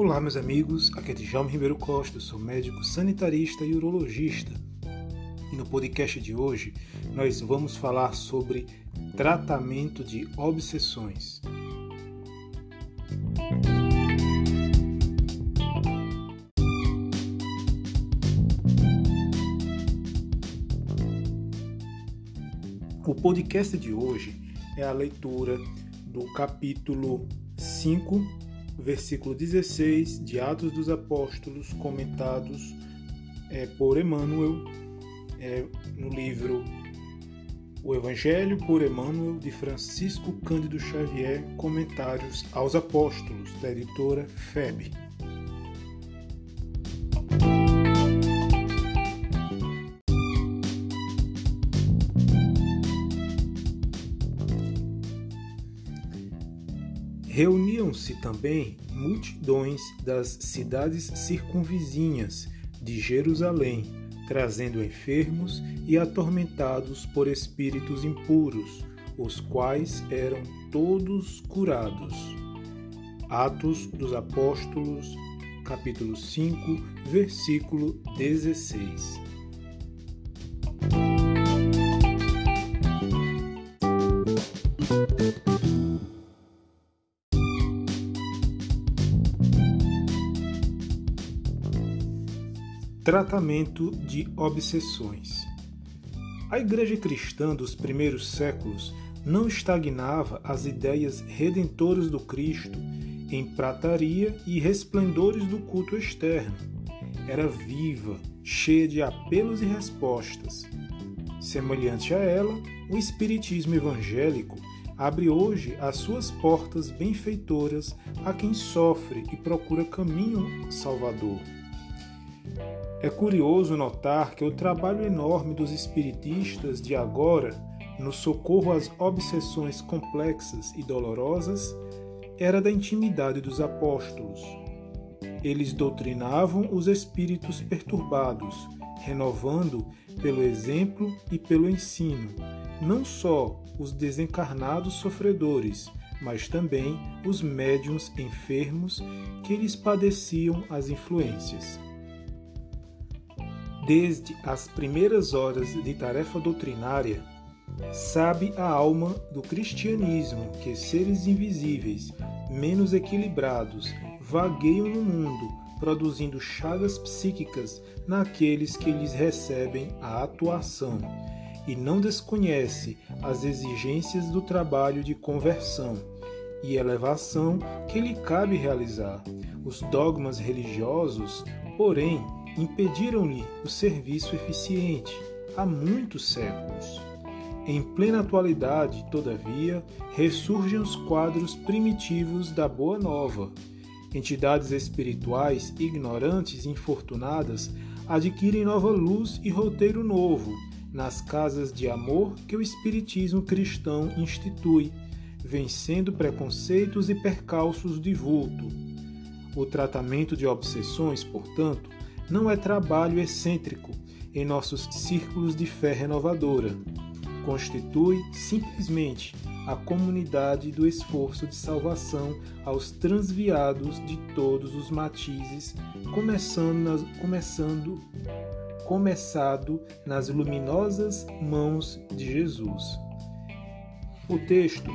Olá, meus amigos. Aqui é Djalma Ribeiro Costa, sou médico sanitarista e urologista. E no podcast de hoje nós vamos falar sobre tratamento de obsessões. O podcast de hoje é a leitura do capítulo 5 versículo 16 de Atos dos Apóstolos, comentados é, por Emmanuel, é, no livro O Evangelho por Emmanuel, de Francisco Cândido Xavier, Comentários aos Apóstolos, da editora FEB. Reuniam-se também multidões das cidades circunvizinhas de Jerusalém, trazendo enfermos e atormentados por espíritos impuros, os quais eram todos curados. Atos dos Apóstolos, capítulo 5, versículo 16. Tratamento de obsessões. A Igreja cristã dos primeiros séculos não estagnava as ideias redentoras do Cristo em prataria e resplendores do culto externo. Era viva, cheia de apelos e respostas. Semelhante a ela, o Espiritismo evangélico abre hoje as suas portas benfeitoras a quem sofre e procura caminho salvador. É curioso notar que o trabalho enorme dos espiritistas de agora, no socorro às obsessões complexas e dolorosas, era da intimidade dos apóstolos. Eles doutrinavam os espíritos perturbados, renovando pelo exemplo e pelo ensino, não só os desencarnados sofredores, mas também os médiuns enfermos que lhes padeciam as influências. Desde as primeiras horas de tarefa doutrinária, sabe a alma do cristianismo que seres invisíveis, menos equilibrados, vagueiam no mundo, produzindo chagas psíquicas naqueles que lhes recebem a atuação, e não desconhece as exigências do trabalho de conversão e elevação que lhe cabe realizar. Os dogmas religiosos, porém, impediram-lhe o serviço eficiente há muitos séculos. Em plena atualidade, todavia, ressurgem os quadros primitivos da Boa Nova. Entidades espirituais ignorantes e infortunadas adquirem nova luz e roteiro novo nas casas de amor que o Espiritismo cristão institui, vencendo preconceitos e percalços de vulto. O tratamento de obsessões, portanto, não é trabalho excêntrico em nossos círculos de fé renovadora. Constitui simplesmente a comunidade do esforço de salvação aos transviados de todos os matizes, começando, nas, começando começado nas luminosas mãos de Jesus. O texto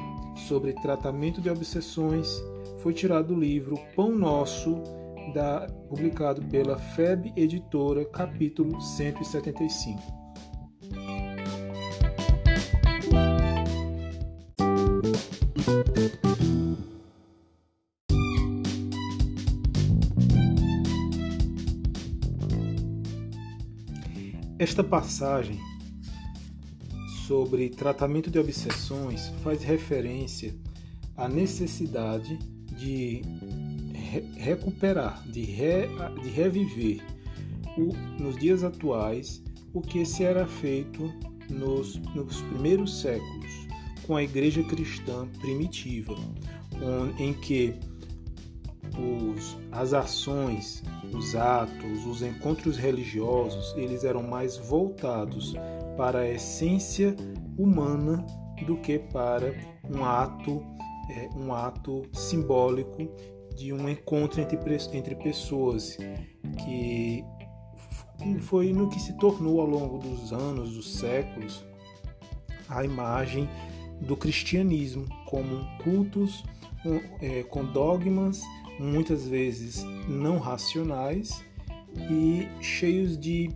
sobre tratamento de obsessões foi tirado do livro Pão Nosso da, publicado pela FEB Editora, capítulo 175. Esta passagem sobre tratamento de obsessões faz referência à necessidade de recuperar, de, re, de reviver o, nos dias atuais o que se era feito nos, nos primeiros séculos com a igreja cristã primitiva, em que os, as ações, os atos, os encontros religiosos, eles eram mais voltados para a essência humana do que para um ato, é, um ato simbólico de um encontro entre, entre pessoas que foi no que se tornou ao longo dos anos, dos séculos, a imagem do cristianismo como cultos é, com dogmas muitas vezes não racionais e cheios de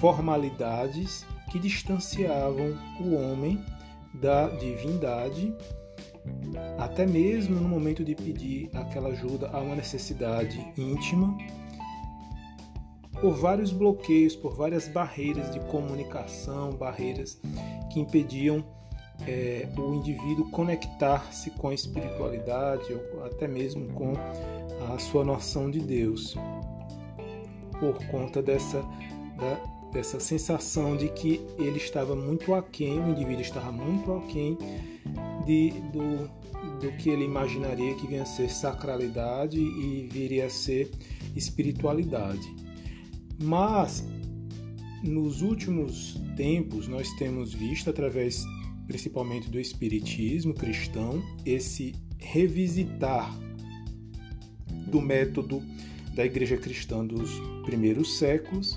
formalidades que distanciavam o homem da divindade, até mesmo no momento de pedir aquela ajuda a uma necessidade íntima, por vários bloqueios, por várias barreiras de comunicação, barreiras que impediam é, o indivíduo conectar-se com a espiritualidade ou até mesmo com a sua noção de Deus, por conta dessa, da, dessa sensação de que ele estava muito aquém, o indivíduo estava muito aquém de, do, do que ele imaginaria que vinha a ser sacralidade e viria a ser espiritualidade. Mas nos últimos tempos nós temos visto através principalmente do espiritismo cristão, esse revisitar do método da igreja cristã dos primeiros séculos,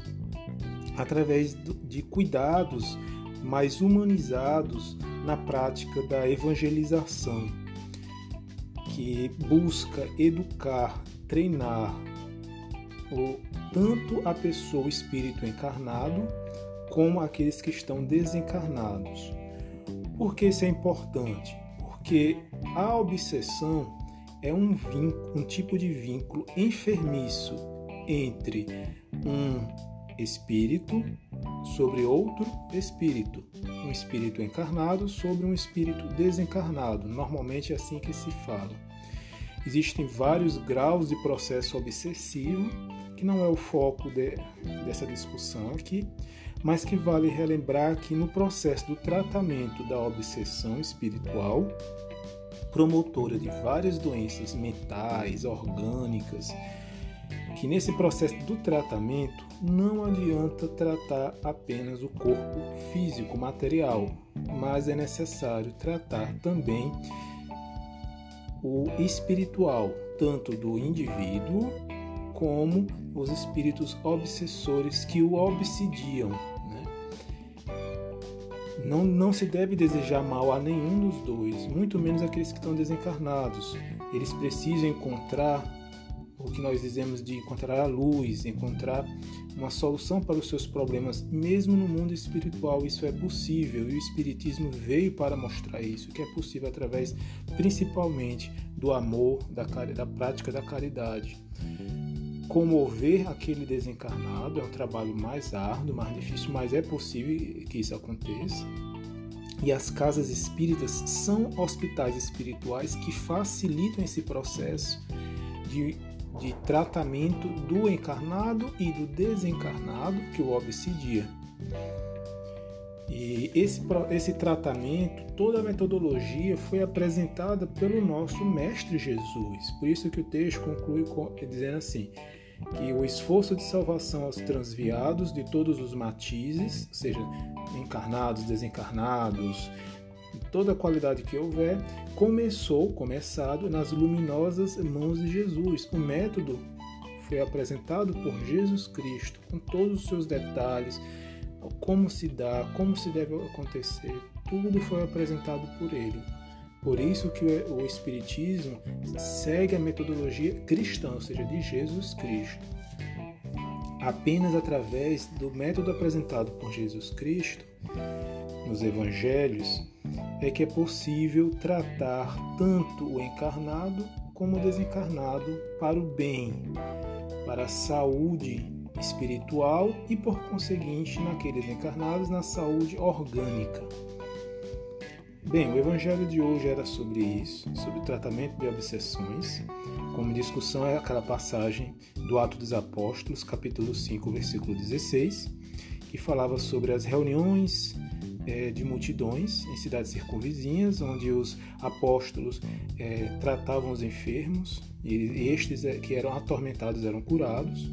através de cuidados mais humanizados na prática da evangelização, que busca educar, treinar tanto a pessoa, o espírito encarnado, como aqueles que estão desencarnados. Por que isso é importante? Porque a obsessão é um vínculo, um tipo de vínculo enfermiço entre um espírito sobre outro espírito, um espírito encarnado sobre um espírito desencarnado. Normalmente é assim que se fala. Existem vários graus de processo obsessivo, que não é o foco de, dessa discussão aqui, mas que vale relembrar que no processo do tratamento da obsessão espiritual, promotora de várias doenças mentais, orgânicas, que nesse processo do tratamento não adianta tratar apenas o corpo físico, material, mas é necessário tratar também o espiritual, tanto do indivíduo como os espíritos obsessores que o obsidiam, não, não se deve desejar mal a nenhum dos dois, muito menos aqueles que estão desencarnados. Eles precisam encontrar o que nós dizemos de encontrar a luz, encontrar uma solução para os seus problemas, mesmo no mundo espiritual. Isso é possível e o Espiritismo veio para mostrar isso, que é possível através principalmente do amor, da, da prática da caridade. Comover aquele desencarnado é um trabalho mais árduo, mais difícil, mas é possível que isso aconteça. E as casas espíritas são hospitais espirituais que facilitam esse processo de, de tratamento do encarnado e do desencarnado que o obsidia. E esse, esse tratamento, toda a metodologia foi apresentada pelo nosso Mestre Jesus. Por isso que o texto conclui dizendo assim: que o esforço de salvação aos transviados de todos os matizes, seja encarnados, desencarnados, toda a qualidade que houver, começou, começado nas luminosas mãos de Jesus. O método foi apresentado por Jesus Cristo, com todos os seus detalhes, como se dá, como se deve acontecer, tudo foi apresentado por ele. Por isso que o Espiritismo segue a metodologia cristã, ou seja, de Jesus Cristo. Apenas através do método apresentado por Jesus Cristo nos Evangelhos é que é possível tratar tanto o encarnado como o desencarnado para o bem, para a saúde espiritual e, por conseguinte, naqueles encarnados, na saúde orgânica. Bem, o evangelho de hoje era sobre isso, sobre o tratamento de obsessões. Como discussão é aquela passagem do Ato dos Apóstolos, capítulo 5, versículo 16, que falava sobre as reuniões é, de multidões em cidades circunvizinhas, onde os apóstolos é, tratavam os enfermos e estes é, que eram atormentados eram curados.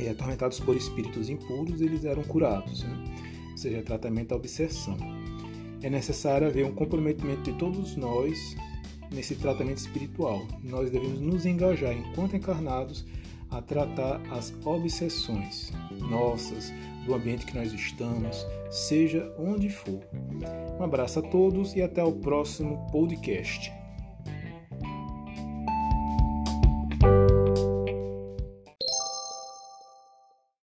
É, atormentados por espíritos impuros, eles eram curados, né? ou seja, tratamento da obsessão é necessário haver um comprometimento de todos nós, nesse tratamento espiritual. Nós devemos nos engajar enquanto encarnados a tratar as obsessões nossas, do ambiente que nós estamos, seja onde for. Um abraço a todos e até o próximo podcast.